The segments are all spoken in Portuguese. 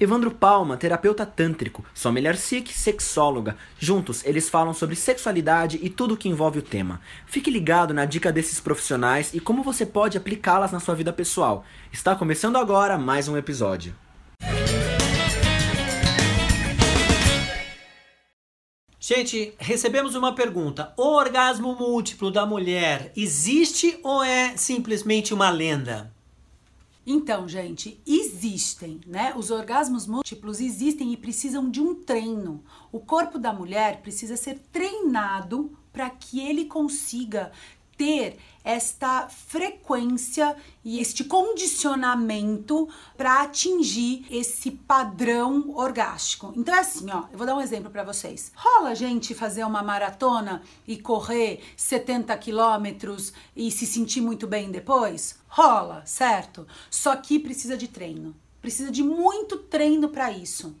Evandro Palma, terapeuta tântrico, Sommelier Sikh, sexóloga. Juntos, eles falam sobre sexualidade e tudo que envolve o tema. Fique ligado na dica desses profissionais e como você pode aplicá-las na sua vida pessoal. Está começando agora mais um episódio. Gente, recebemos uma pergunta. O orgasmo múltiplo da mulher existe ou é simplesmente uma lenda? Então, gente, existem, né? Os orgasmos múltiplos existem e precisam de um treino. O corpo da mulher precisa ser treinado para que ele consiga ter esta frequência e este condicionamento para atingir esse padrão orgástico. Então é assim, ó, eu vou dar um exemplo para vocês. Rola gente fazer uma maratona e correr 70 quilômetros e se sentir muito bem depois? Rola, certo? Só que precisa de treino. Precisa de muito treino para isso.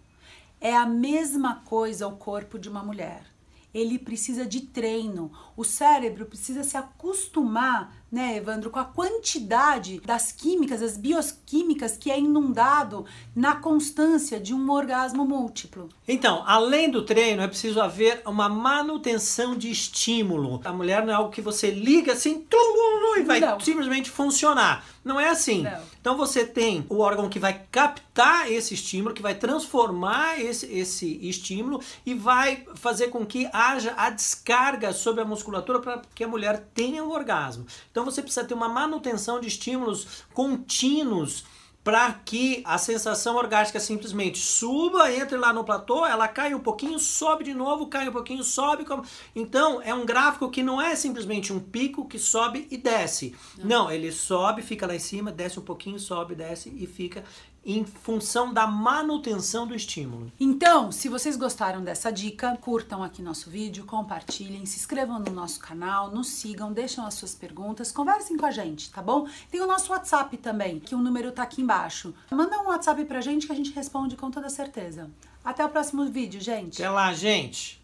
É a mesma coisa o corpo de uma mulher ele precisa de treino. O cérebro precisa se acostumar, né, Evandro, com a quantidade das químicas, das bioquímicas que é inundado na constância de um orgasmo múltiplo. Então, além do treino, é preciso haver uma manutenção de estímulo. A mulher não é algo que você liga assim e vai não. simplesmente funcionar. Não é assim. Não. Então você tem o órgão que vai captar esse estímulo, que vai transformar esse, esse estímulo e vai fazer com que haja a descarga sobre a musculatura para que a mulher tenha o orgasmo. Então você precisa ter uma manutenção de estímulos contínuos para que a sensação orgástica simplesmente suba, entre lá no platô, ela cai um pouquinho, sobe de novo, cai um pouquinho, sobe. Então é um gráfico que não é simplesmente um pico que sobe e desce. Não, ele sobe, fica lá em cima, desce um pouquinho, sobe, desce e fica em função da manutenção do estímulo. Então, se vocês gostaram dessa dica, curtam aqui nosso vídeo, compartilhem, se inscrevam no nosso canal, nos sigam, deixem as suas perguntas, conversem com a gente, tá bom? Tem o nosso WhatsApp também, que o número tá aqui embaixo. Manda um WhatsApp pra gente que a gente responde com toda certeza. Até o próximo vídeo, gente. Até lá, gente.